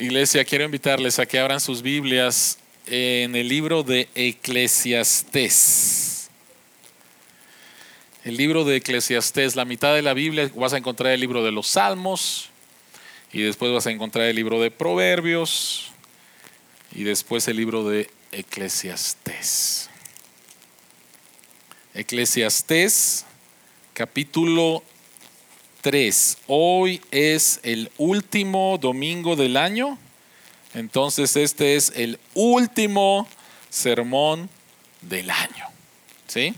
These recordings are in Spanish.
Iglesia, quiero invitarles a que abran sus Biblias en el libro de Eclesiastés. El libro de Eclesiastés, la mitad de la Biblia vas a encontrar el libro de los Salmos y después vas a encontrar el libro de Proverbios y después el libro de Eclesiastés. Eclesiastés capítulo 3. Hoy es el último domingo del año. Entonces este es el último sermón del año. ¿Sí?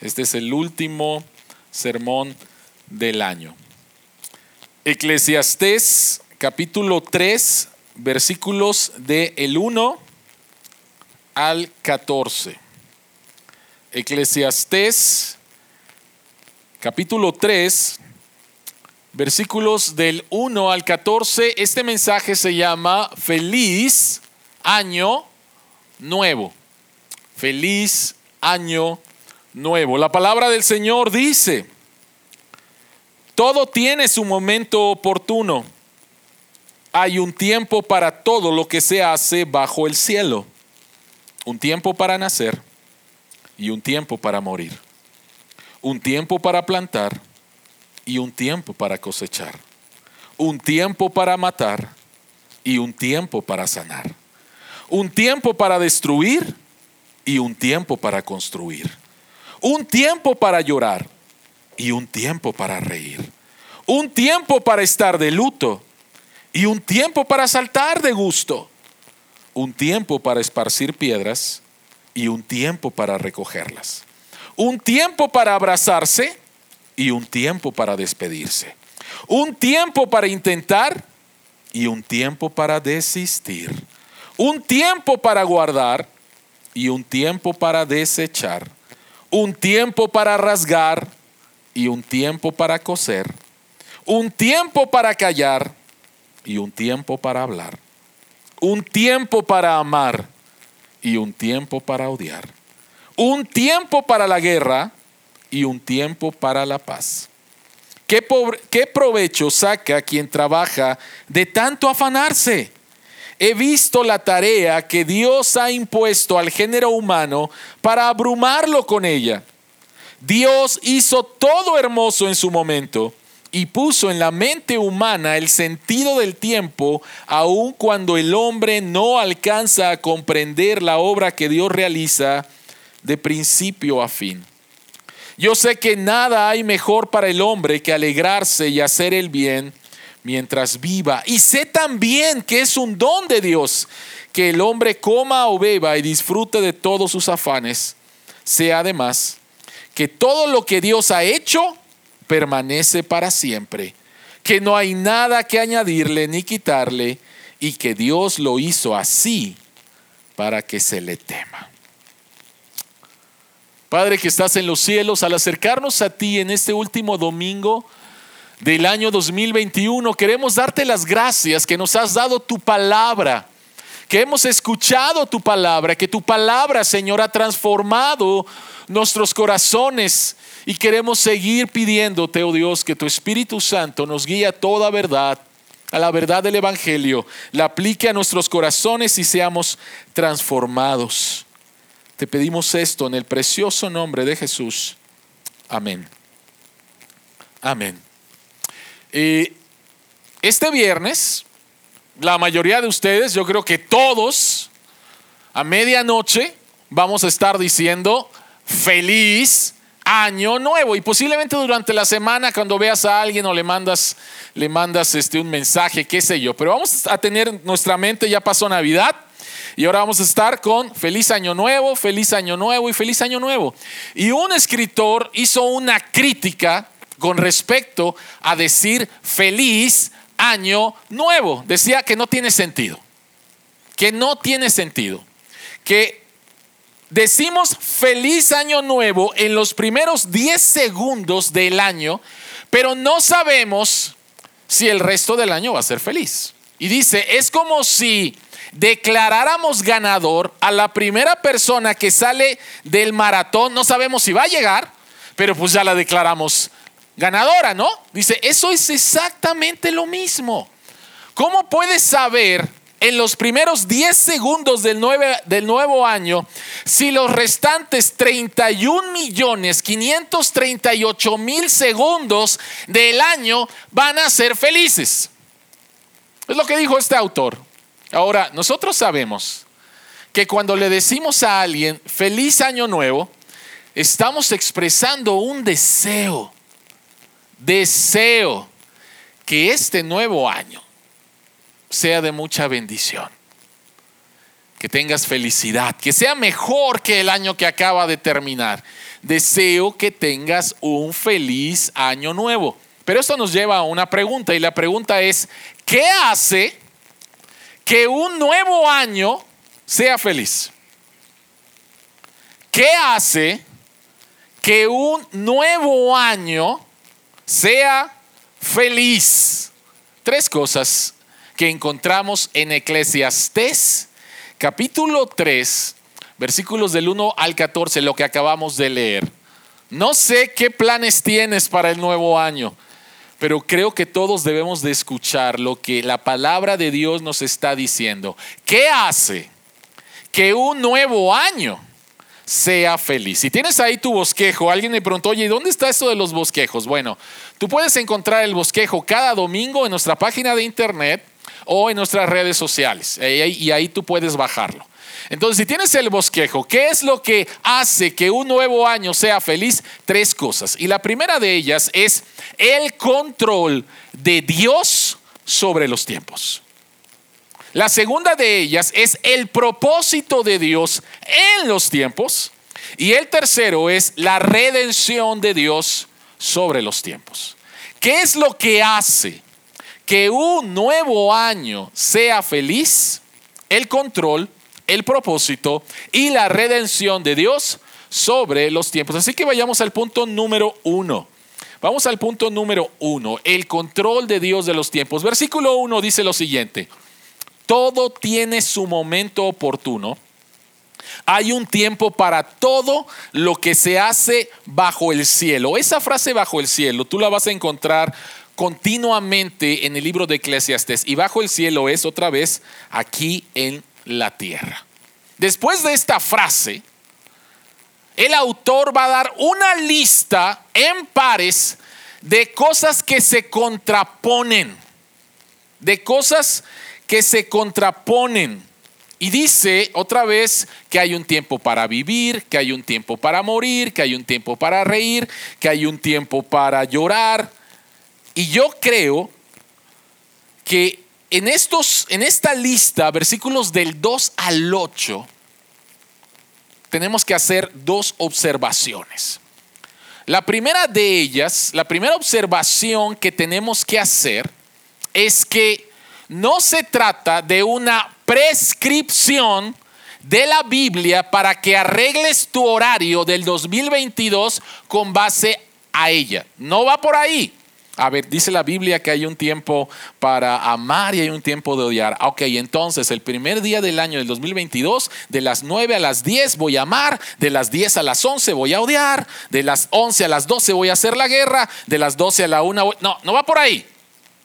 Este es el último sermón del año. Eclesiastés capítulo 3, versículos de el 1 al 14. Eclesiastés capítulo 3, versículos del 1 al 14, este mensaje se llama Feliz Año Nuevo. Feliz Año Nuevo. La palabra del Señor dice, todo tiene su momento oportuno. Hay un tiempo para todo lo que se hace bajo el cielo. Un tiempo para nacer y un tiempo para morir. Un tiempo para plantar y un tiempo para cosechar, un tiempo para matar y un tiempo para sanar, un tiempo para destruir y un tiempo para construir, un tiempo para llorar y un tiempo para reír, un tiempo para estar de luto y un tiempo para saltar de gusto, un tiempo para esparcir piedras y un tiempo para recogerlas, un tiempo para abrazarse y un tiempo para despedirse. Un tiempo para intentar y un tiempo para desistir. Un tiempo para guardar y un tiempo para desechar. Un tiempo para rasgar y un tiempo para coser. Un tiempo para callar y un tiempo para hablar. Un tiempo para amar y un tiempo para odiar. Un tiempo para la guerra y un tiempo para la paz. ¿Qué, ¿Qué, provecho saca quien trabaja de tanto afanarse? He visto la tarea que Dios ha impuesto al género humano para abrumarlo con ella. Dios hizo todo hermoso en su momento y puso en la mente humana el sentido del tiempo, aun cuando el hombre no alcanza a comprender la obra que Dios realiza de principio a fin. Yo sé que nada hay mejor para el hombre que alegrarse y hacer el bien mientras viva. Y sé también que es un don de Dios que el hombre coma o beba y disfrute de todos sus afanes. Sé además que todo lo que Dios ha hecho permanece para siempre, que no hay nada que añadirle ni quitarle y que Dios lo hizo así para que se le tema. Padre que estás en los cielos, al acercarnos a ti en este último domingo del año 2021, queremos darte las gracias que nos has dado tu palabra, que hemos escuchado tu palabra, que tu palabra, Señor, ha transformado nuestros corazones y queremos seguir pidiéndote, oh Dios, que tu Espíritu Santo nos guíe a toda verdad a la verdad del Evangelio, la aplique a nuestros corazones y seamos transformados. Te pedimos esto en el precioso nombre de Jesús. Amén. Amén. este viernes, la mayoría de ustedes, yo creo que todos, a medianoche, vamos a estar diciendo feliz año nuevo y posiblemente durante la semana cuando veas a alguien o le mandas le mandas este un mensaje qué sé yo pero vamos a tener nuestra mente ya pasó navidad y ahora vamos a estar con feliz año nuevo, feliz año nuevo y feliz año nuevo. Y un escritor hizo una crítica con respecto a decir feliz año nuevo. Decía que no tiene sentido. Que no tiene sentido. Que decimos feliz año nuevo en los primeros 10 segundos del año, pero no sabemos si el resto del año va a ser feliz. Y dice, es como si declaráramos ganador a la primera persona que sale del maratón, no sabemos si va a llegar, pero pues ya la declaramos ganadora, ¿no? Dice, eso es exactamente lo mismo. ¿Cómo puedes saber en los primeros 10 segundos del, del nuevo año si los restantes 31 millones 538 mil segundos del año van a ser felices? Es lo que dijo este autor. Ahora, nosotros sabemos que cuando le decimos a alguien feliz año nuevo, estamos expresando un deseo, deseo que este nuevo año sea de mucha bendición, que tengas felicidad, que sea mejor que el año que acaba de terminar. Deseo que tengas un feliz año nuevo. Pero esto nos lleva a una pregunta y la pregunta es, ¿qué hace que un nuevo año sea feliz? ¿Qué hace que un nuevo año sea feliz? Tres cosas que encontramos en Eclesiastés capítulo 3, versículos del 1 al 14, lo que acabamos de leer. No sé qué planes tienes para el nuevo año pero creo que todos debemos de escuchar lo que la palabra de Dios nos está diciendo. ¿Qué hace que un nuevo año sea feliz? Si tienes ahí tu bosquejo, alguien me preguntó, oye, ¿dónde está esto de los bosquejos? Bueno, tú puedes encontrar el bosquejo cada domingo en nuestra página de internet o en nuestras redes sociales y ahí tú puedes bajarlo. Entonces, si tienes el bosquejo, ¿qué es lo que hace que un nuevo año sea feliz? Tres cosas. Y la primera de ellas es el control de Dios sobre los tiempos. La segunda de ellas es el propósito de Dios en los tiempos. Y el tercero es la redención de Dios sobre los tiempos. ¿Qué es lo que hace que un nuevo año sea feliz? El control el propósito y la redención de Dios sobre los tiempos. Así que vayamos al punto número uno. Vamos al punto número uno, el control de Dios de los tiempos. Versículo uno dice lo siguiente, todo tiene su momento oportuno. Hay un tiempo para todo lo que se hace bajo el cielo. Esa frase bajo el cielo, tú la vas a encontrar continuamente en el libro de Eclesiastes. Y bajo el cielo es otra vez aquí en la tierra. Después de esta frase, el autor va a dar una lista en pares de cosas que se contraponen, de cosas que se contraponen. Y dice otra vez que hay un tiempo para vivir, que hay un tiempo para morir, que hay un tiempo para reír, que hay un tiempo para llorar. Y yo creo que en, estos, en esta lista, versículos del 2 al 8, tenemos que hacer dos observaciones. La primera de ellas, la primera observación que tenemos que hacer es que no se trata de una prescripción de la Biblia para que arregles tu horario del 2022 con base a ella. No va por ahí. A ver, dice la Biblia que hay un tiempo para amar y hay un tiempo de odiar. Ah, ok, entonces el primer día del año del 2022, de las 9 a las 10 voy a amar, de las 10 a las 11 voy a odiar, de las 11 a las 12 voy a hacer la guerra, de las 12 a la 1... No, no va por ahí.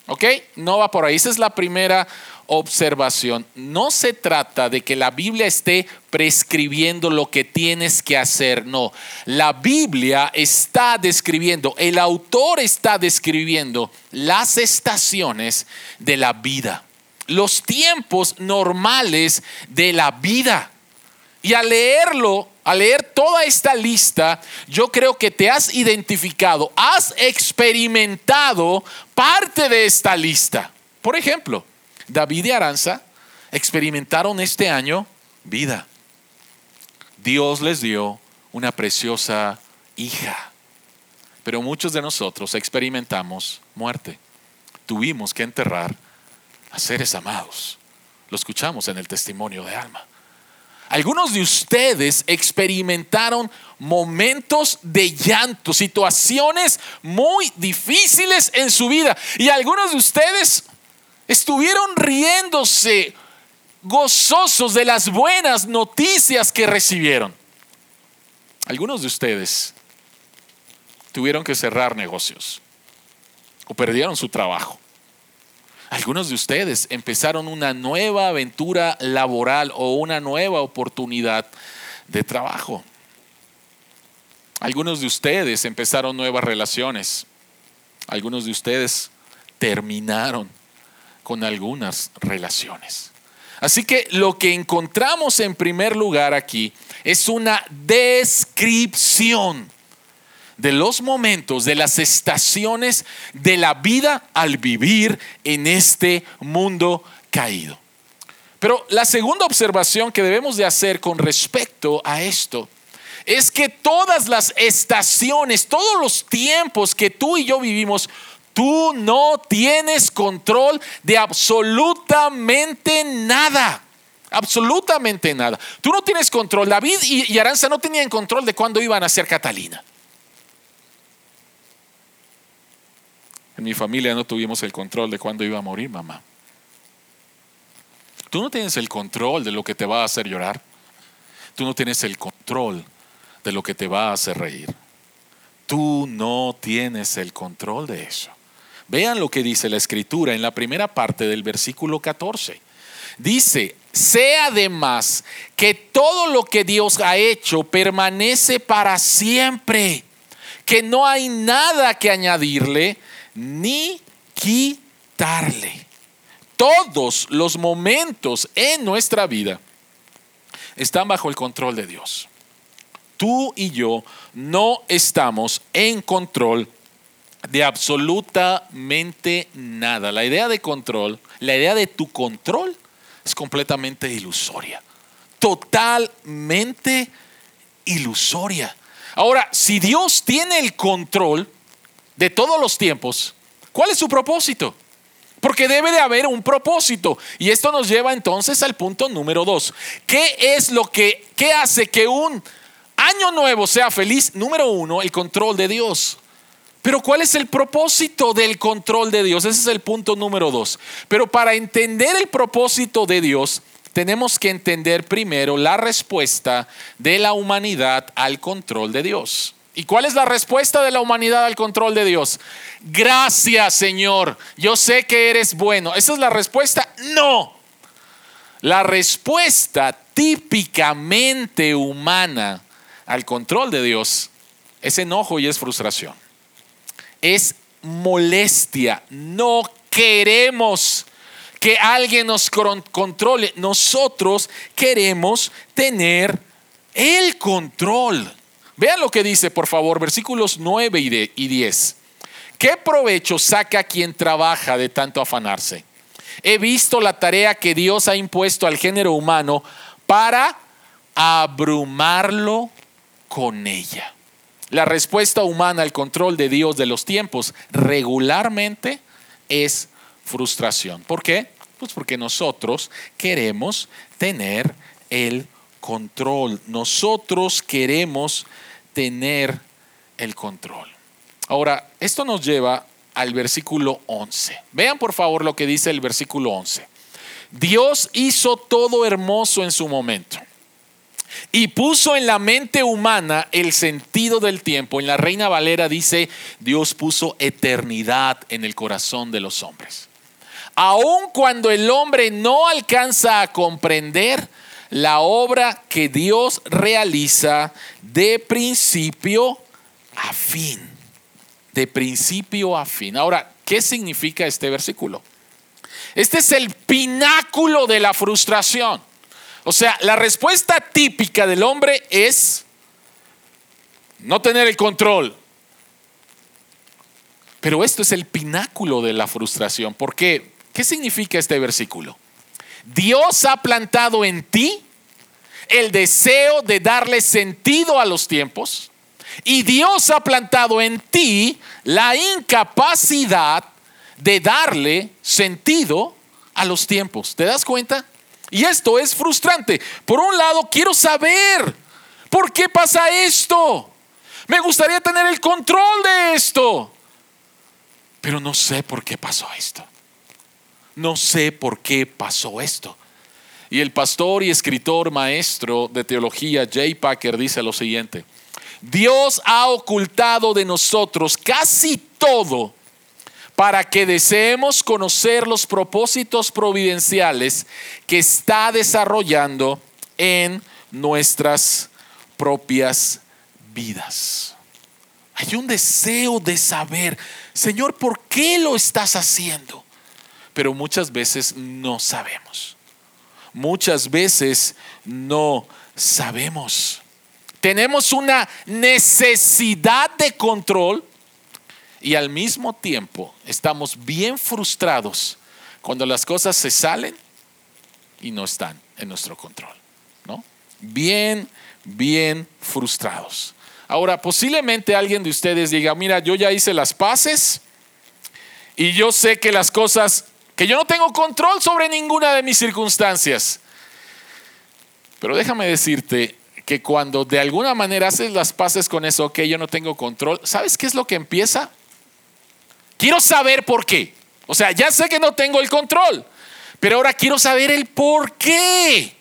¿Ok? No va por ahí. Esa es la primera observación. No se trata de que la Biblia esté prescribiendo lo que tienes que hacer, no. La Biblia está describiendo, el autor está describiendo las estaciones de la vida, los tiempos normales de la vida. Y al leerlo, al leer toda esta lista, yo creo que te has identificado, has experimentado parte de esta lista. Por ejemplo, David y Aranza experimentaron este año vida. Dios les dio una preciosa hija. Pero muchos de nosotros experimentamos muerte. Tuvimos que enterrar a seres amados. Lo escuchamos en el testimonio de Alma. Algunos de ustedes experimentaron momentos de llanto, situaciones muy difíciles en su vida. Y algunos de ustedes estuvieron riéndose, gozosos de las buenas noticias que recibieron. Algunos de ustedes tuvieron que cerrar negocios o perdieron su trabajo. Algunos de ustedes empezaron una nueva aventura laboral o una nueva oportunidad de trabajo. Algunos de ustedes empezaron nuevas relaciones. Algunos de ustedes terminaron con algunas relaciones. Así que lo que encontramos en primer lugar aquí es una descripción de los momentos, de las estaciones de la vida al vivir en este mundo caído. Pero la segunda observación que debemos de hacer con respecto a esto es que todas las estaciones, todos los tiempos que tú y yo vivimos, tú no tienes control de absolutamente nada. Absolutamente nada. Tú no tienes control. David y, Aranza no tenían control de cuándo iban a ser Catalina. En mi familia no tuvimos el control de cuándo iba a morir mamá. Tú no tienes el control de lo que te va a hacer llorar. Tú no tienes el control de lo que te va a hacer reír. Tú no tienes el control de eso. Vean lo que dice la escritura en la primera parte del versículo 14. Dice, sea además que todo lo que Dios ha hecho permanece para siempre, que no hay nada que añadirle ni quitarle. Todos los momentos en nuestra vida están bajo el control de Dios. Tú y yo no estamos en control de absolutamente nada. La idea de control, la idea de tu control es completamente ilusoria. Totalmente ilusoria. Ahora, si Dios tiene el control, de todos los tiempos, ¿cuál es su propósito? Porque debe de haber un propósito. Y esto nos lleva entonces al punto número dos. ¿Qué es lo que qué hace que un año nuevo sea feliz? Número uno, el control de Dios. Pero ¿cuál es el propósito del control de Dios? Ese es el punto número dos. Pero para entender el propósito de Dios, tenemos que entender primero la respuesta de la humanidad al control de Dios. ¿Y cuál es la respuesta de la humanidad al control de Dios? Gracias Señor, yo sé que eres bueno. ¿Esa es la respuesta? No. La respuesta típicamente humana al control de Dios es enojo y es frustración. Es molestia. No queremos que alguien nos controle. Nosotros queremos tener el control. Vean lo que dice, por favor, versículos 9 y 10. ¿Qué provecho saca quien trabaja de tanto afanarse? He visto la tarea que Dios ha impuesto al género humano para abrumarlo con ella. La respuesta humana al control de Dios de los tiempos regularmente es frustración. ¿Por qué? Pues porque nosotros queremos tener el control. Nosotros queremos tener el control. Ahora, esto nos lleva al versículo 11. Vean por favor lo que dice el versículo 11. Dios hizo todo hermoso en su momento y puso en la mente humana el sentido del tiempo. En la Reina Valera dice, Dios puso eternidad en el corazón de los hombres. Aun cuando el hombre no alcanza a comprender, la obra que Dios realiza de principio a fin. De principio a fin. Ahora, ¿qué significa este versículo? Este es el pináculo de la frustración. O sea, la respuesta típica del hombre es no tener el control. Pero esto es el pináculo de la frustración. ¿Por qué? ¿Qué significa este versículo? Dios ha plantado en ti el deseo de darle sentido a los tiempos y Dios ha plantado en ti la incapacidad de darle sentido a los tiempos. ¿Te das cuenta? Y esto es frustrante. Por un lado, quiero saber por qué pasa esto. Me gustaría tener el control de esto. Pero no sé por qué pasó esto no sé por qué pasó esto. Y el pastor y escritor maestro de teología Jay Packer dice lo siguiente, Dios ha ocultado de nosotros casi todo para que deseemos conocer los propósitos providenciales que está desarrollando en nuestras propias vidas. Hay un deseo de saber, Señor, ¿por qué lo estás haciendo? Pero muchas veces no sabemos. Muchas veces no sabemos. Tenemos una necesidad de control y al mismo tiempo estamos bien frustrados cuando las cosas se salen y no están en nuestro control. ¿no? Bien, bien frustrados. Ahora, posiblemente alguien de ustedes diga, mira, yo ya hice las paces y yo sé que las cosas, que yo no tengo control sobre ninguna de mis circunstancias. Pero déjame decirte que cuando de alguna manera haces las paces con eso, que yo no tengo control, ¿sabes qué es lo que empieza? Quiero saber por qué. O sea, ya sé que no tengo el control, pero ahora quiero saber el por qué.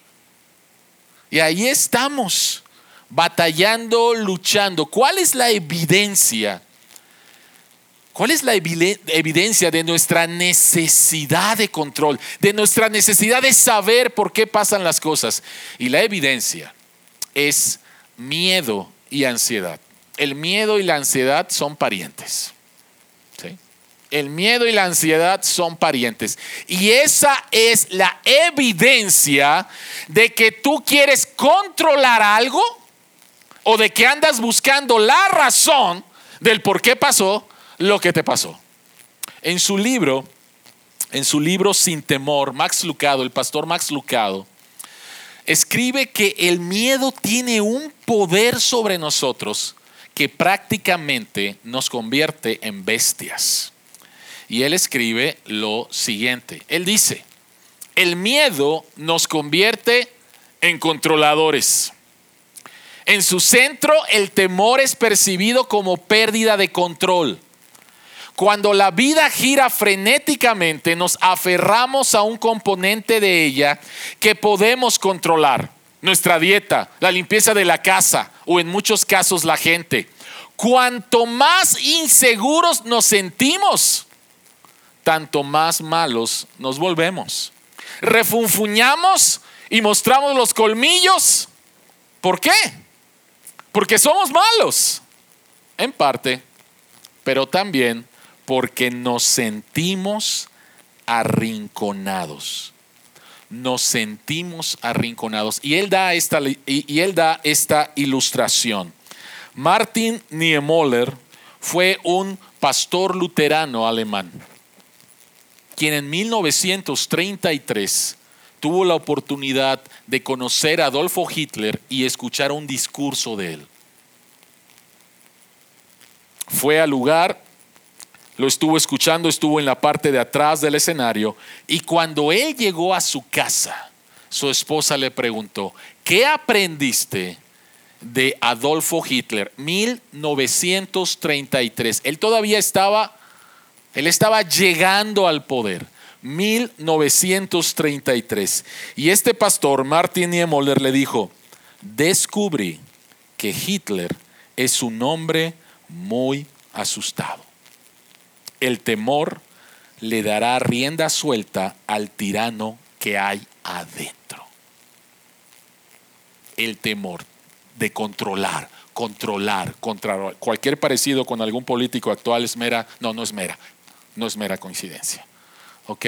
Y ahí estamos, batallando, luchando. ¿Cuál es la evidencia? ¿Cuál es la evidencia de nuestra necesidad de control, de nuestra necesidad de saber por qué pasan las cosas? Y la evidencia es miedo y ansiedad. El miedo y la ansiedad son parientes. El miedo y la ansiedad son parientes. Y esa es la evidencia de que tú quieres controlar algo o de que andas buscando la razón del por qué pasó lo que te pasó. En su libro, en su libro Sin temor, Max Lucado, el pastor Max Lucado, escribe que el miedo tiene un poder sobre nosotros que prácticamente nos convierte en bestias. Y él escribe lo siguiente. Él dice, el miedo nos convierte en controladores. En su centro, el temor es percibido como pérdida de control. Cuando la vida gira frenéticamente, nos aferramos a un componente de ella que podemos controlar. Nuestra dieta, la limpieza de la casa o en muchos casos la gente. Cuanto más inseguros nos sentimos, tanto más malos nos volvemos. Refunfuñamos y mostramos los colmillos. ¿Por qué? Porque somos malos, en parte, pero también porque nos sentimos arrinconados. Nos sentimos arrinconados. Y él da esta, y él da esta ilustración. Martin Niemöller fue un pastor luterano alemán quien en 1933 tuvo la oportunidad de conocer a Adolfo Hitler y escuchar un discurso de él. Fue al lugar, lo estuvo escuchando, estuvo en la parte de atrás del escenario y cuando él llegó a su casa, su esposa le preguntó, ¿qué aprendiste de Adolfo Hitler? 1933. Él todavía estaba él estaba llegando al poder. 1933. Y este pastor, Martin Niemöller, le dijo, descubrí que Hitler es un hombre muy asustado. El temor le dará rienda suelta al tirano que hay adentro. El temor de controlar, controlar, controlar. Cualquier parecido con algún político actual es mera, no, no es mera, no es mera coincidencia. ¿Ok?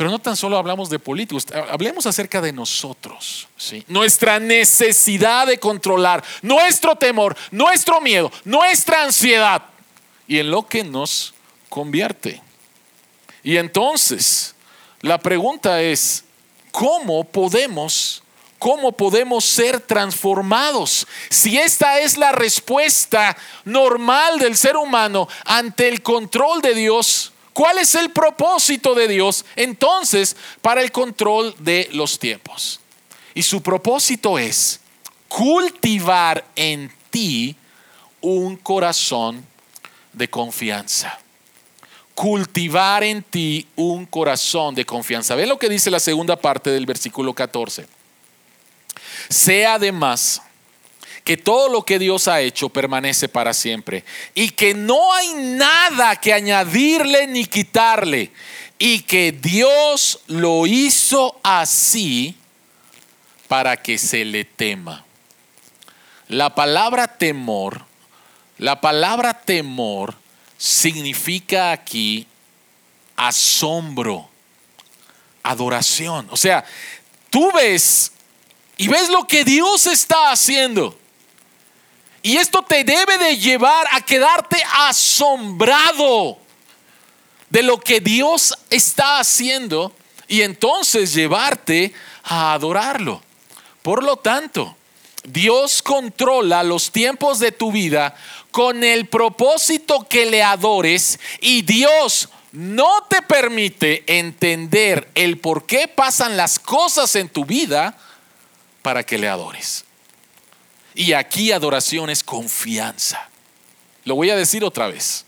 Pero no tan solo hablamos de políticos, hablemos acerca de nosotros. ¿sí? Nuestra necesidad de controlar, nuestro temor, nuestro miedo, nuestra ansiedad y en lo que nos convierte. Y entonces, la pregunta es, ¿cómo podemos ¿Cómo podemos ser transformados? Si esta es la respuesta normal del ser humano ante el control de Dios, ¿cuál es el propósito de Dios entonces para el control de los tiempos? Y su propósito es cultivar en ti un corazón de confianza cultivar en ti un corazón de confianza. Ven lo que dice la segunda parte del versículo 14. Sea además que todo lo que Dios ha hecho permanece para siempre y que no hay nada que añadirle ni quitarle y que Dios lo hizo así para que se le tema. La palabra temor, la palabra temor significa aquí asombro, adoración. O sea, tú ves y ves lo que Dios está haciendo. Y esto te debe de llevar a quedarte asombrado de lo que Dios está haciendo y entonces llevarte a adorarlo. Por lo tanto, Dios controla los tiempos de tu vida con el propósito que le adores y Dios no te permite entender el por qué pasan las cosas en tu vida para que le adores. Y aquí adoración es confianza. Lo voy a decir otra vez.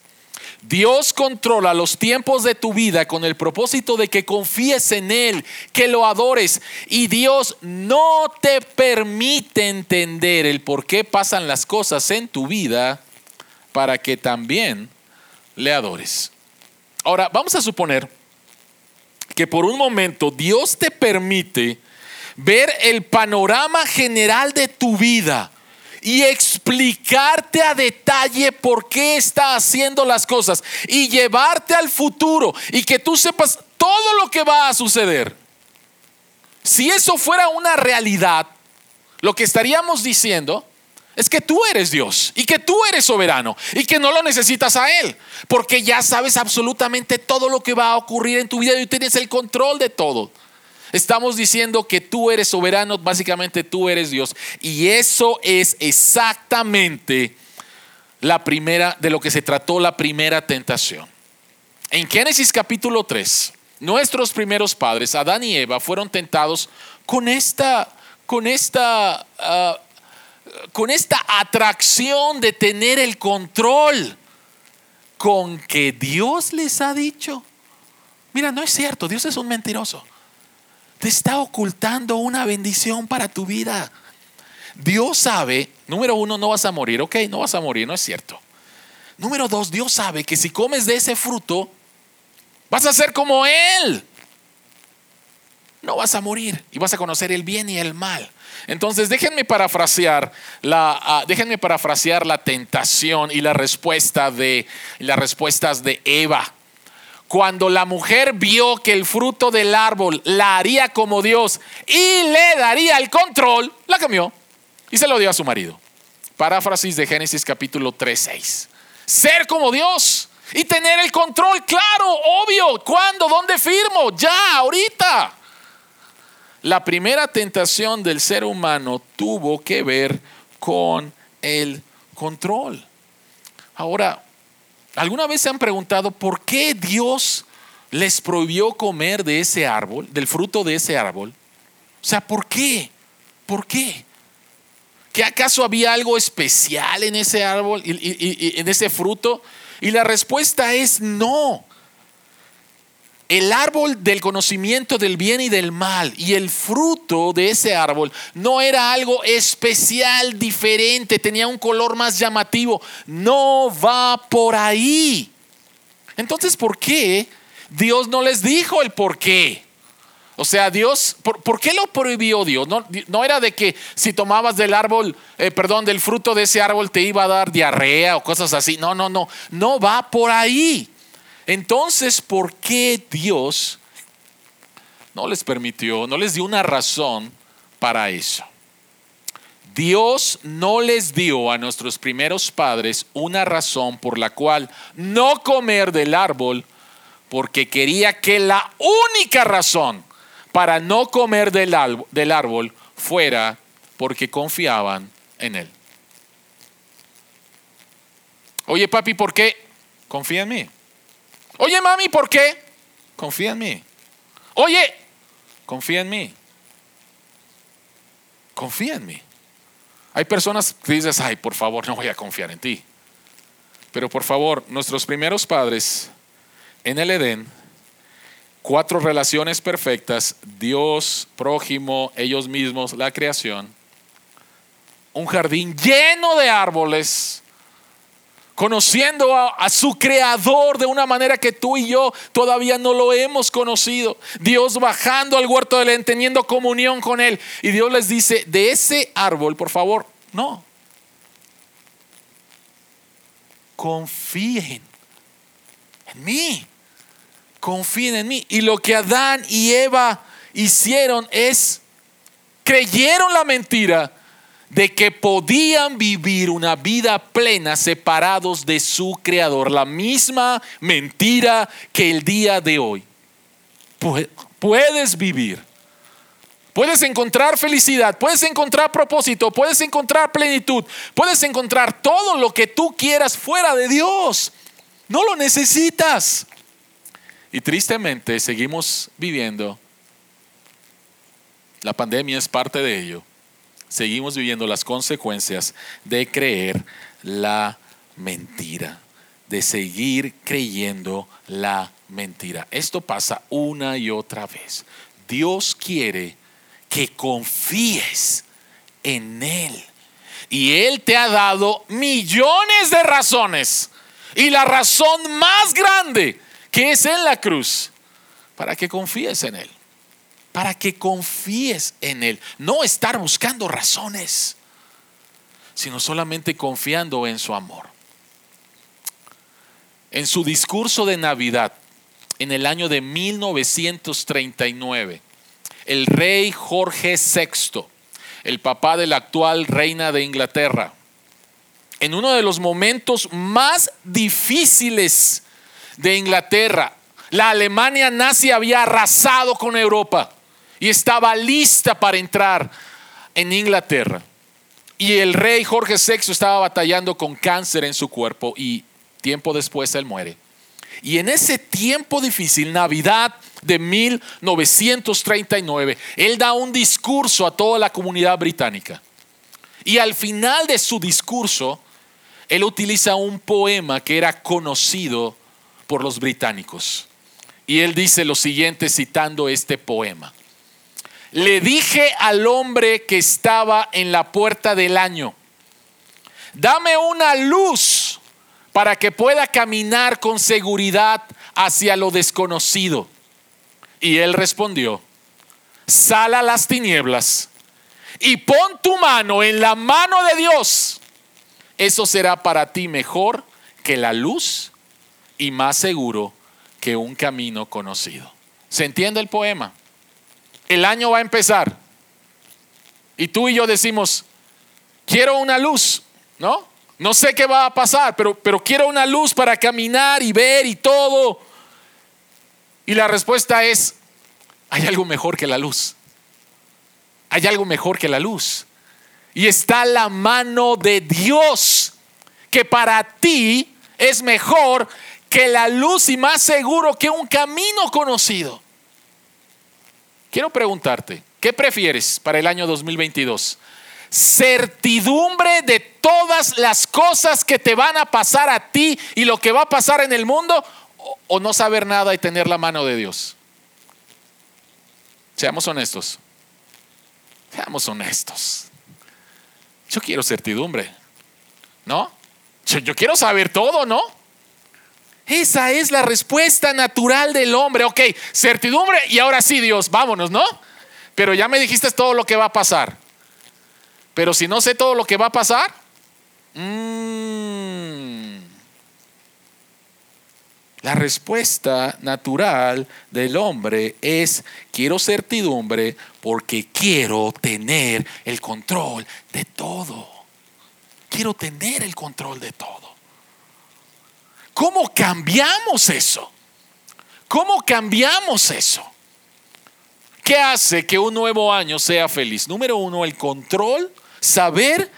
Dios controla los tiempos de tu vida con el propósito de que confíes en Él, que lo adores. Y Dios no te permite entender el por qué pasan las cosas en tu vida para que también le adores. Ahora, vamos a suponer que por un momento Dios te permite ver el panorama general de tu vida y explicarte a detalle por qué está haciendo las cosas y llevarte al futuro y que tú sepas todo lo que va a suceder. Si eso fuera una realidad, lo que estaríamos diciendo es que tú eres Dios y que tú eres soberano y que no lo necesitas a Él, porque ya sabes absolutamente todo lo que va a ocurrir en tu vida y tienes el control de todo. Estamos diciendo que tú eres soberano, básicamente tú eres Dios. Y eso es exactamente la primera, de lo que se trató la primera tentación. En Génesis capítulo 3, nuestros primeros padres, Adán y Eva, fueron tentados con esta, con esta, ah, con esta atracción de tener el control con que Dios les ha dicho. Mira, no es cierto, Dios es un mentiroso te está ocultando una bendición para tu vida. Dios sabe, número uno, no vas a morir, ok, no vas a morir, no es cierto. Número dos, Dios sabe que si comes de ese fruto, vas a ser como Él. No vas a morir y vas a conocer el bien y el mal. Entonces, déjenme parafrasear la, ah, déjenme parafrasear la tentación y la respuesta de las respuestas de Eva cuando la mujer vio que el fruto del árbol la haría como Dios y le daría el control, la comió y se lo dio a su marido. Paráfrasis de Génesis capítulo 3, 6. Ser como Dios y tener el control, claro, obvio. ¿Cuándo? ¿Dónde firmo? Ya, ahorita. La primera tentación del ser humano tuvo que ver con el control. Ahora, ¿Alguna vez se han preguntado por qué Dios les prohibió comer de ese árbol, del fruto de ese árbol? O sea, ¿por qué? ¿Por qué? ¿Que acaso había algo especial en ese árbol, y, en ese fruto? Y la respuesta es no el árbol del conocimiento del bien y del mal y el fruto de ese árbol no era algo especial, diferente, tenía un color más llamativo. No va por ahí. Entonces, ¿por qué Dios no les dijo el por qué? O sea, Dios, ¿por, qué lo prohibió Dios? No, era de que si tomabas del árbol, eh, perdón, del fruto de ese árbol te iba a dar diarrea o cosas así. No, no, no, no va por ahí. Entonces, ¿por qué Dios no les permitió, no les dio una razón para eso? Dios no les dio a nuestros primeros padres una razón por la cual no comer del árbol, porque quería que la única razón para no comer del árbol, fuera porque confiaban en Él. Oye papi, ¿por qué? Confía en mí. Oye, mami, ¿por qué? Confía en mí. Oye, confía en mí. Confía en mí. Hay personas que dices, ay, por favor, no voy a confiar en ti. Pero por favor, nuestros primeros padres en el Edén, cuatro relaciones perfectas, Dios, prójimo, ellos mismos, la creación. un jardín lleno de árboles, conociendo a, su creador de una manera que tú y yo todavía no lo hemos conocido. Dios bajando al huerto de él, teniendo comunión con él. Y Dios les dice, de ese árbol, por favor, no. Confíen en mí. Confíen en mí. Y lo que Adán y Eva hicieron es, creyeron la mentira de que podían vivir una vida plena separados de su creador. La misma mentira que el día de hoy. Puedes vivir. Puedes encontrar felicidad, puedes encontrar propósito, puedes encontrar plenitud, puedes encontrar todo lo que tú quieras fuera de Dios. No lo necesitas. Y tristemente seguimos viviendo. La pandemia es parte de ello seguimos viviendo las consecuencias de creer la mentira, de seguir creyendo la mentira. Esto pasa una y otra vez. Dios quiere que confíes en Él. Y Él te ha dado millones de razones. Y la razón más grande que es en la cruz, para que confíes en Él para que confíes en Él. No estar buscando razones, sino solamente confiando en su amor. En su discurso de Navidad, en el año de 1939, el rey Jorge VI, el papá de la actual reina de Inglaterra, en uno de los momentos más difíciles de Inglaterra, la Alemania nazi había arrasado con Europa y estaba lista para entrar en Inglaterra. Y el rey Jorge VI estaba batallando con cáncer en su cuerpo y tiempo después él muere. Y en ese tiempo difícil, Navidad de 1939, él da un discurso a toda la comunidad británica. Y al final de su discurso, él utiliza un poema que era conocido por los británicos. Y él dice lo siguiente citando este poema le dije al hombre que estaba en la puerta del año, dame una luz para que pueda caminar con seguridad hacia lo desconocido. Y él respondió, sal a las tinieblas y pon tu mano en la mano de Dios. Eso será para ti mejor que la luz y más seguro que un camino conocido. ¿Se entiende el poema? El año va a empezar. Y tú y yo decimos, quiero una luz, ¿no? No sé qué va a pasar, pero, pero quiero una luz para caminar y ver y todo. Y la respuesta es, hay algo mejor que la luz. Hay algo mejor que la luz. Y está la mano de Dios, que para ti es mejor que la luz y más seguro que un camino conocido. Quiero preguntarte, ¿qué prefieres para el año 2022? ¿Certidumbre de todas las cosas que te van a pasar a ti y lo que va a pasar en el mundo? ¿O no saber nada y tener la mano de Dios? Seamos honestos. Seamos honestos. Yo quiero certidumbre, ¿no? Yo, yo quiero saber todo, ¿no? Esa es la respuesta natural del hombre. Ok, certidumbre y ahora sí, Dios, vámonos, ¿no? Pero ya me dijiste todo lo que va a pasar. Pero si no sé todo lo que va a pasar, mmm, la respuesta natural del hombre es, quiero certidumbre porque quiero tener el control de todo. Quiero tener el control de todo. ¿Cómo cambiamos eso? ¿Cómo cambiamos eso? ¿Qué hace que un nuevo año sea feliz? Número uno, el control, saber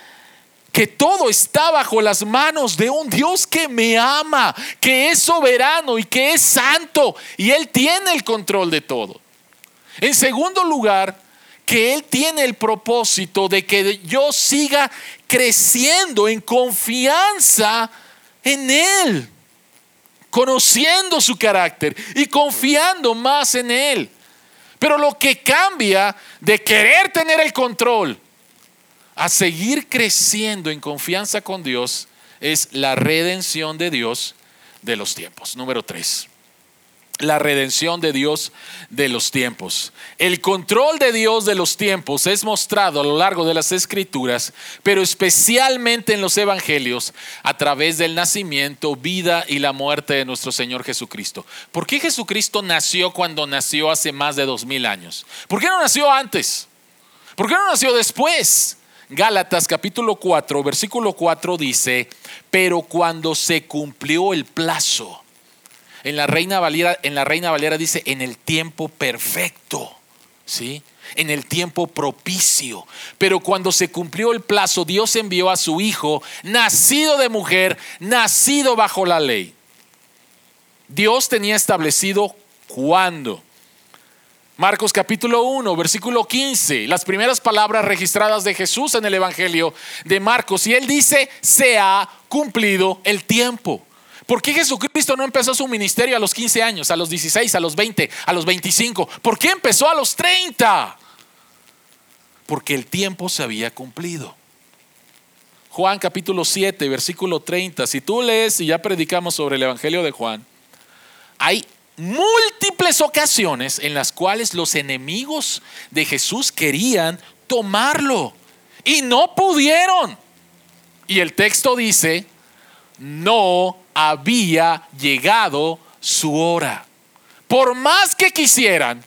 que todo está bajo las manos de un Dios que me ama, que es soberano y que es santo y Él tiene el control de todo. En segundo lugar, que Él tiene el propósito de que yo siga creciendo en confianza en Él conociendo su carácter y confiando más en Él. Pero lo que cambia de querer tener el control a seguir creciendo en confianza con Dios es la redención de Dios de los tiempos. Número tres la redención de Dios de los tiempos. El control de Dios de los tiempos es mostrado a lo largo de las escrituras, pero especialmente en los evangelios, a través del nacimiento, vida y la muerte de nuestro Señor Jesucristo. ¿Por qué Jesucristo nació cuando nació hace más de dos mil años? ¿Por qué no nació antes? ¿Por qué no nació después? Gálatas capítulo 4, versículo 4 dice, pero cuando se cumplió el plazo, en la Reina Valera, en la Reina Valera dice en el tiempo perfecto, ¿sí? En el tiempo propicio. Pero cuando se cumplió el plazo, Dios envió a su hijo, nacido de mujer, nacido bajo la ley. Dios tenía establecido cuándo. Marcos capítulo 1, versículo 15, las primeras palabras registradas de Jesús en el Evangelio de Marcos. Y él dice, se ha cumplido el tiempo. ¿Por qué Jesucristo no empezó su ministerio a los 15 años, a los 16, a los 20, a los 25? ¿Por qué empezó a los 30? Porque el tiempo se había cumplido. Juan capítulo 7, versículo 30. Si tú lees y ya predicamos sobre el Evangelio de Juan, hay múltiples ocasiones en las cuales los enemigos de Jesús querían tomarlo y no pudieron. Y el texto dice, no había llegado su hora. Por más que quisieran,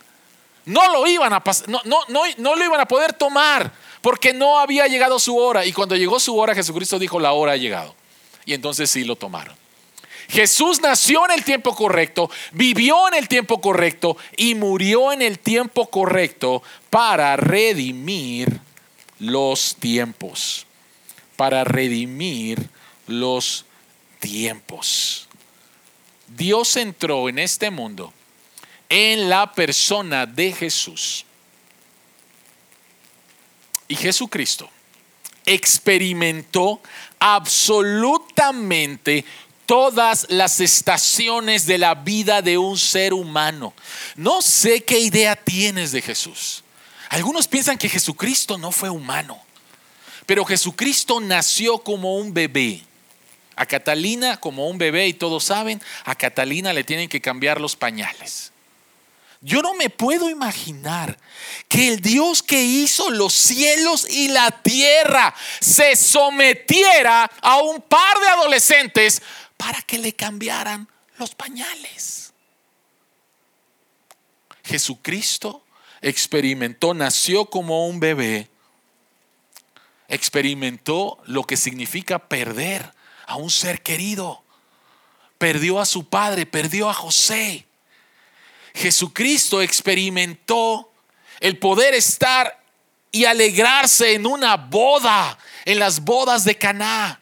no lo iban a no, no, no, no lo iban a poder tomar porque no había llegado su hora. Y cuando llegó su hora, Jesucristo dijo, la hora ha llegado. Y entonces sí lo tomaron. Jesús nació en el tiempo correcto, vivió en el tiempo correcto y murió en el tiempo correcto para redimir los tiempos. Para redimir los tiempos. Dios entró en este mundo en la persona de Jesús. Y Jesucristo experimentó absolutamente todas las estaciones de la vida de un ser humano. No sé qué idea tienes de Jesús. Algunos piensan que Jesucristo no fue humano, pero Jesucristo nació como un bebé. A Catalina, como un bebé y todos saben, a Catalina le tienen que cambiar los pañales. Yo no me puedo imaginar que el Dios que hizo los cielos y la tierra se sometiera a un par de adolescentes para que le cambiaran los pañales. Jesucristo experimentó, nació como un bebé, experimentó lo que significa perder a un ser querido. Perdió a su padre, perdió a José. Jesucristo experimentó el poder estar y alegrarse en una boda, en las bodas de Caná.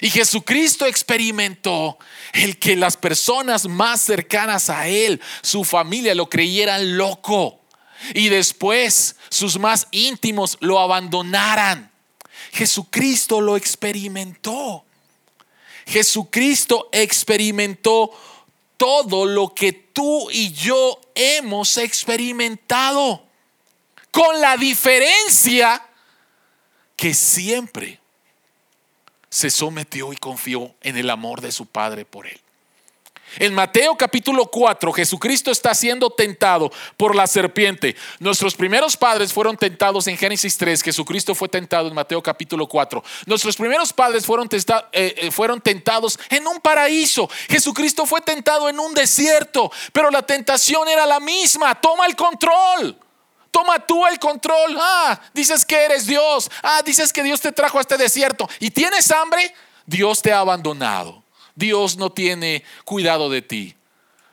Y Jesucristo experimentó el que las personas más cercanas a él, su familia, lo creyeran loco. Y después sus más íntimos lo abandonaran. Jesucristo lo experimentó. Jesucristo experimentó todo lo que tú y yo hemos experimentado. Con la diferencia que siempre se sometió y confió en el amor de su Padre por él. En Mateo capítulo 4, Jesucristo está siendo tentado por la serpiente. Nuestros primeros padres fueron tentados en Génesis 3, Jesucristo fue tentado en Mateo capítulo 4. Nuestros primeros padres fueron, eh, eh, fueron tentados en un paraíso. Jesucristo fue tentado en un desierto, pero la tentación era la misma. Toma el control. Toma tú el control. Ah, dices que eres Dios. Ah, dices que Dios te trajo a este desierto y tienes hambre. Dios te ha abandonado. Dios no tiene cuidado de ti.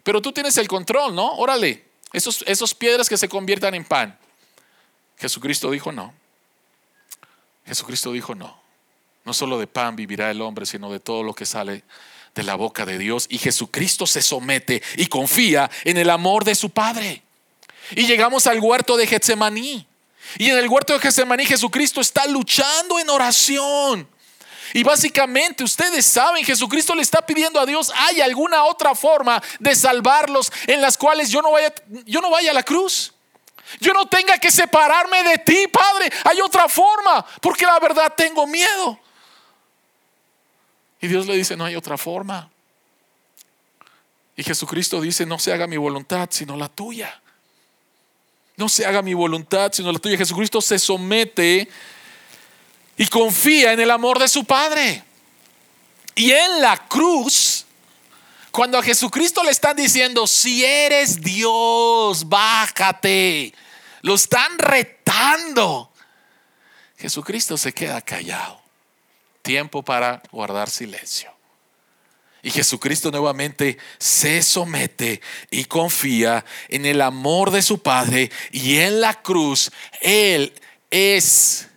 Pero tú tienes el control, ¿no? Órale, esos, esos piedras que se conviertan en pan. Jesucristo dijo no. Jesucristo dijo no. No solo de pan vivirá el hombre, sino de todo lo que sale de la boca de Dios. Y Jesucristo se somete y confía en el amor de su Padre. Y llegamos al huerto de Getsemaní. Y en el huerto de Getsemaní Jesucristo está luchando en oración. Y básicamente ustedes saben, Jesucristo le está pidiendo a Dios, ¿hay alguna otra forma de salvarlos en las cuales yo no vaya, yo no vaya a la cruz? yo no tenga que separarme de ti, Padre. Hay otra forma, porque la verdad tengo miedo. Y Dios le dice, no hay otra forma. Y Jesucristo dice, no se haga mi voluntad, sino la tuya. No se haga mi voluntad, sino la tuya. Jesucristo se somete y confía en el amor de su Padre. Y en la cruz, cuando a Jesucristo le están diciendo, si eres Dios, bájate, lo están retando. Jesucristo se queda callado. Tiempo para guardar silencio. Y Jesucristo nuevamente se somete y confía en el amor de su Padre y en la cruz Él es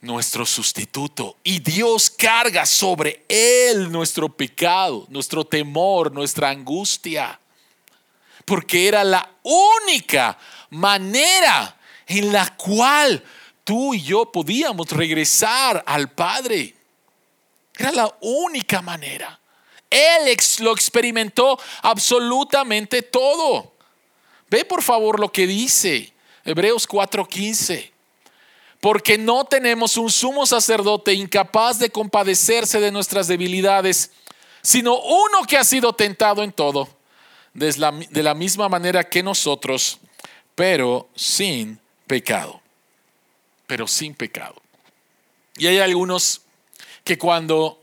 nuestro sustituto y Dios carga sobre Él nuestro pecado, nuestro temor, nuestra angustia, porque era la única manera en la cual tú y yo podíamos regresar al Padre. Era la única manera. Él lo experimentó absolutamente todo. Ve por favor lo que dice Hebreos 4:15. Porque no tenemos un sumo sacerdote incapaz de compadecerse de nuestras debilidades, sino uno que ha sido tentado en todo, de la misma manera que nosotros, pero sin pecado. Pero sin pecado. Y hay algunos que cuando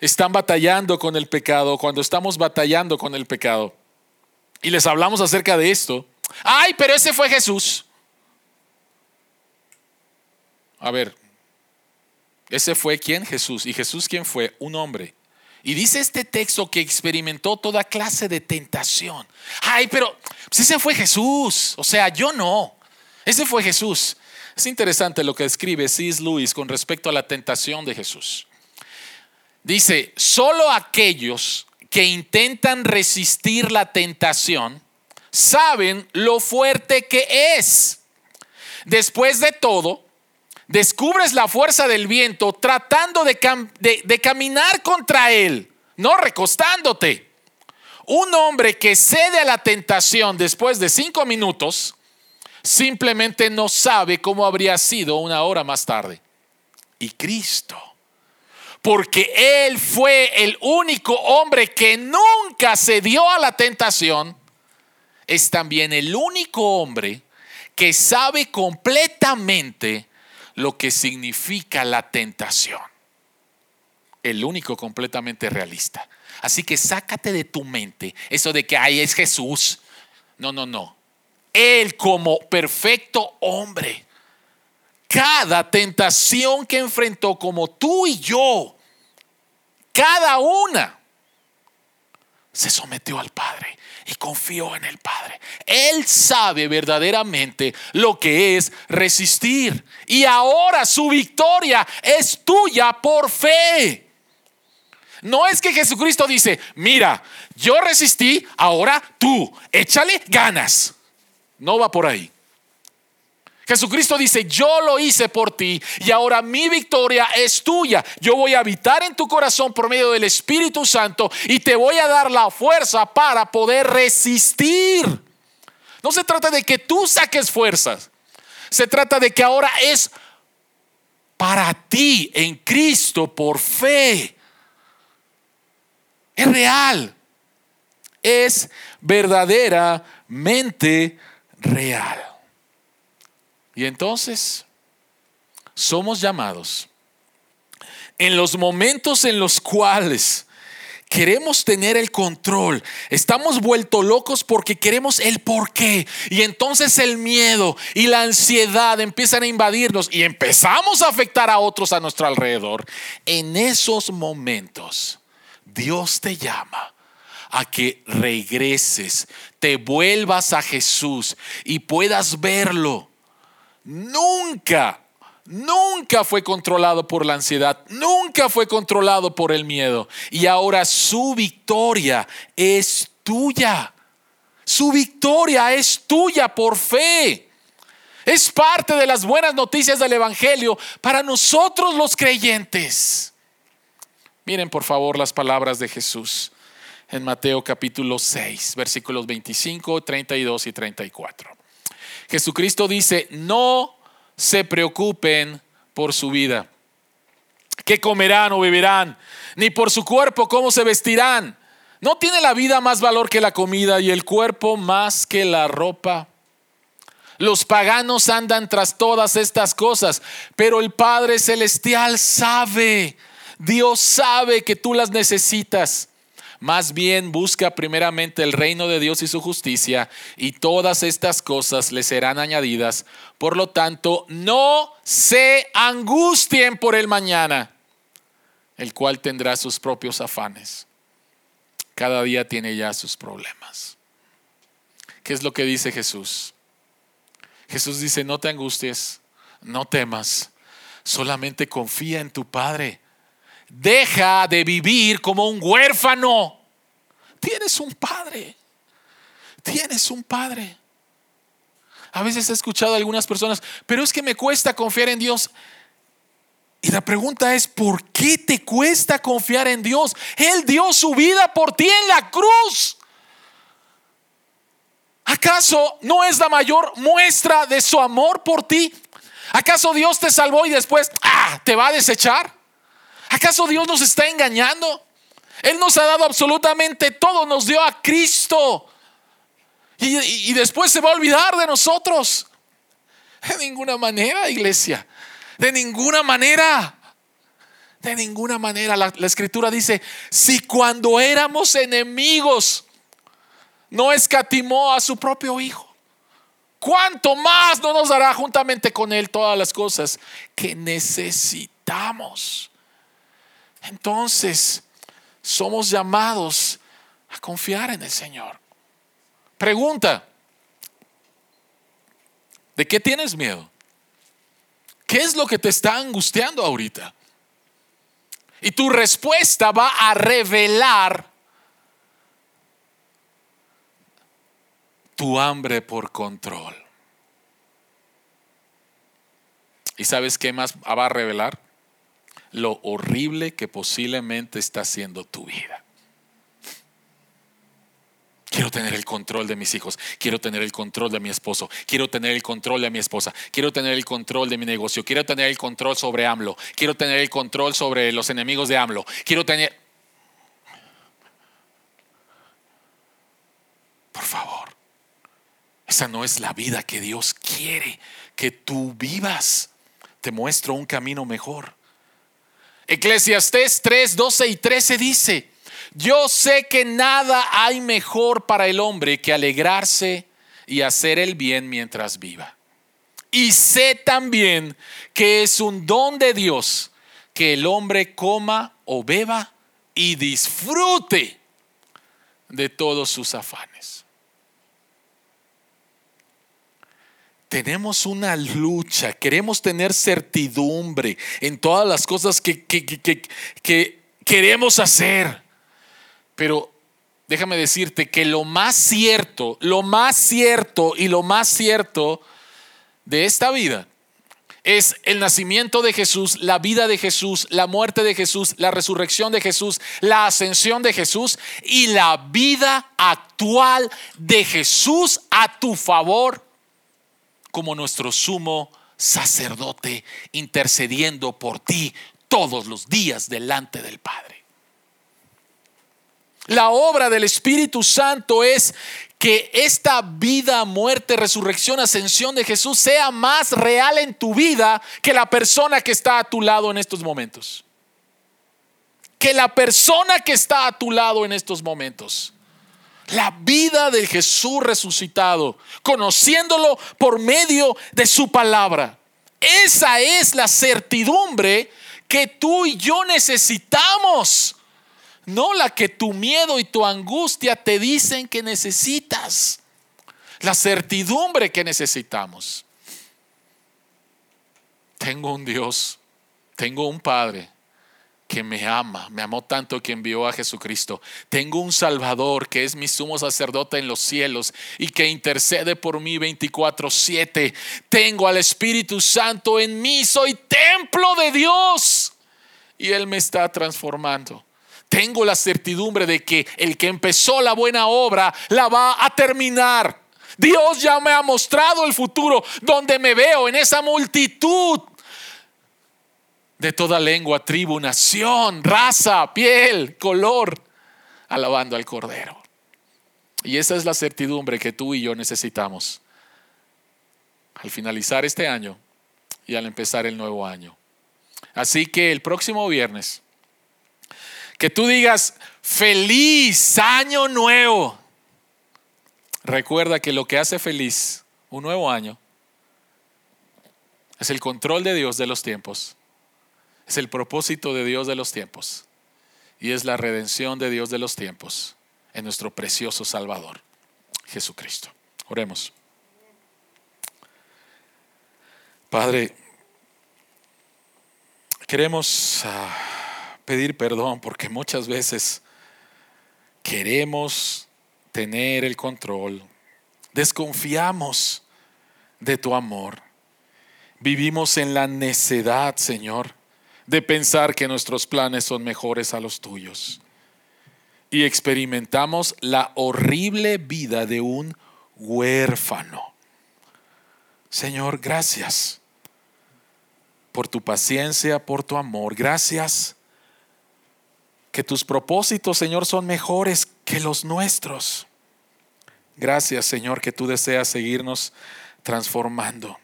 están batallando con el pecado, cuando estamos batallando con el pecado, y les hablamos acerca de esto, ay, pero ese fue Jesús. A ver, ese fue quién? Jesús. ¿Y Jesús quién fue? Un hombre. Y dice este texto que experimentó toda clase de tentación. Ay, pero pues ese fue Jesús. O sea, yo no. Ese fue Jesús. Es interesante lo que escribe C.S. Lewis con respecto a la tentación de Jesús. Dice, solo aquellos que intentan resistir la tentación saben lo fuerte que es. Después de todo, descubres la fuerza del viento tratando de, caminar contra él, no recostándote. Un hombre que cede a la tentación después de cinco minutos simplemente no sabe cómo habría sido una hora más tarde. Y Cristo porque Él fue el único hombre que nunca se dio a la tentación, es también el único hombre que sabe completamente lo que significa la tentación. El único completamente realista. Así que sácate de tu mente eso de que ahí es Jesús. No, no, no. Él como perfecto hombre, cada tentación que enfrentó como tú y yo, cada una se sometió al Padre y confió en el Padre. Él sabe verdaderamente lo que es resistir. Y ahora su victoria es tuya por fe. No es que Jesucristo dice, mira, yo resistí, ahora tú, échale ganas. No va por ahí. Jesucristo dice, yo lo hice por ti y ahora mi victoria es tuya. Yo voy a habitar en tu corazón por medio del Espíritu Santo y te voy a dar la fuerza para poder resistir. No se trata de que tú saques fuerzas. Se trata de que ahora es para ti en Cristo por fe. Es real. Es verdaderamente real. Y entonces somos llamados en los momentos en los cuales queremos tener el control, estamos vuelto locos porque queremos el porqué y entonces el miedo y la ansiedad empiezan a invadirnos y empezamos a afectar a otros a nuestro alrededor. En esos momentos Dios te llama a que regreses, te vuelvas a Jesús y puedas verlo nunca, nunca fue controlado por la ansiedad, nunca fue controlado por el miedo. Y ahora su victoria es tuya. Su victoria es tuya por fe. Es parte de las buenas noticias del Evangelio para nosotros los creyentes. Miren por favor las palabras de Jesús en Mateo capítulo 6, versículos 25, 32 y 34. Jesucristo dice, no se preocupen por su vida. ¿Qué comerán o beberán? Ni por su cuerpo, cómo se vestirán. ¿No tiene la vida más valor que la comida y el cuerpo más que la ropa? Los paganos andan tras todas estas cosas, pero el Padre Celestial sabe, Dios sabe que tú las necesitas. Más bien busca primeramente el reino de Dios y su justicia, y todas estas cosas le serán añadidas. Por lo tanto, no se angustien por el mañana, el cual tendrá sus propios afanes. Cada día tiene ya sus problemas. ¿Qué es lo que dice Jesús? Jesús dice, no te angusties, no temas, solamente confía en tu Padre. Deja de vivir como un huérfano. Tienes un Padre. Tienes un Padre. A veces he escuchado a algunas personas, pero es que me cuesta confiar en Dios. Y la pregunta es, ¿por qué te cuesta confiar en Dios? Él dio su vida por ti en la cruz. ¿Acaso no es la mayor muestra de su amor por ti? ¿Acaso Dios te salvó y después ah, te va a desechar? ¿Acaso Dios nos está engañando? Él nos ha dado absolutamente todo, nos dio a Cristo. Y, después se va a olvidar de nosotros. De ninguna manera, iglesia. De ninguna manera. De ninguna manera. la escritura dice, si cuando éramos enemigos, no escatimó a su propio Hijo. ¿Cuánto más no nos dará juntamente con Él todas las cosas que necesitamos? Entonces, somos llamados a confiar en el Señor. Pregunta, ¿de qué tienes miedo? ¿Qué es lo que te está angustiando ahorita? Y tu respuesta va a revelar tu hambre por control. ¿Y sabes qué más va a revelar? Lo horrible que posiblemente está siendo tu vida. Quiero tener el control de mis hijos, quiero tener el control de mi esposo, quiero tener el control de mi esposa, quiero tener el control de mi negocio, quiero tener el control sobre AMLO, quiero tener el control sobre los enemigos de AMLO, quiero tener... Por favor, esa no es la vida que Dios quiere que tú vivas. Te muestro un camino mejor. Eclesiastés 3, 12 y 13 dice, yo sé que nada hay mejor para el hombre que alegrarse y hacer el bien mientras viva. Y sé también que es un don de Dios que el hombre coma o beba y disfrute de todos sus afanes. Tenemos una lucha, queremos tener certidumbre en todas las cosas que, que, queremos hacer. Pero déjame decirte que lo más cierto, lo más cierto y lo más cierto de esta vida es el nacimiento de Jesús, la vida de Jesús, la muerte de Jesús, la resurrección de Jesús, la ascensión de Jesús y la vida actual de Jesús a tu favor como nuestro sumo sacerdote intercediendo por ti todos los días delante del Padre. La obra del Espíritu Santo es que esta vida, muerte, resurrección, ascensión de Jesús sea más real en tu vida que la persona que está a tu lado en estos momentos. Que la persona que está a tu lado en estos momentos la vida de Jesús resucitado, conociéndolo por medio de su palabra. Esa es la certidumbre que tú y yo necesitamos, no la que tu miedo y tu angustia te dicen que necesitas, la certidumbre que necesitamos. Tengo un Dios, tengo un Padre que me ama, me amó tanto que envió a Jesucristo. Tengo un Salvador que es mi sumo sacerdote en los cielos y que intercede por mí 24/7. Tengo al Espíritu Santo en mí, soy templo de Dios y Él me está transformando. Tengo la certidumbre de que el que empezó la buena obra la va a terminar. Dios ya me ha mostrado el futuro donde me veo en esa multitud de toda lengua, tribu, nación, raza, piel, color, alabando al Cordero. Y esa es la certidumbre que tú y yo necesitamos al finalizar este año y al empezar el nuevo año. Así que el próximo viernes, que tú digas, feliz año nuevo. Recuerda que lo que hace feliz un nuevo año es el control de Dios de los tiempos es el propósito de Dios de los tiempos y es la redención de Dios de los tiempos en nuestro precioso Salvador, Jesucristo. Oremos. Padre, queremos ah, pedir perdón porque muchas veces queremos tener el control, desconfiamos de tu amor, vivimos en la necedad, Señor de pensar que nuestros planes son mejores a los tuyos. Y experimentamos la horrible vida de un huérfano. Señor, gracias por tu paciencia, por tu amor. Gracias que tus propósitos, Señor, son mejores que los nuestros. Gracias, Señor, que tú deseas seguirnos transformando.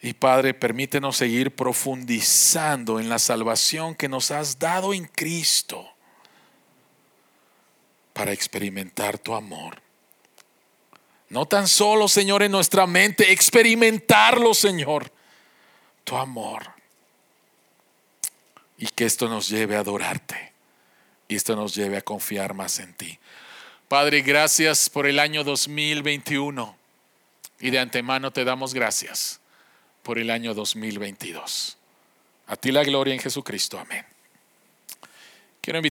Y Padre, permítenos seguir profundizando en la salvación que nos has dado en Cristo para experimentar tu amor. No tan solo, Señor, en nuestra mente, experimentarlo, Señor, tu amor. Y que esto nos lleve a adorarte. Y esto nos lleve a confiar más en ti. Padre, gracias por el año 2021. Y de antemano te damos gracias por el año 2022. A ti la gloria en Jesucristo. Amén. Quiero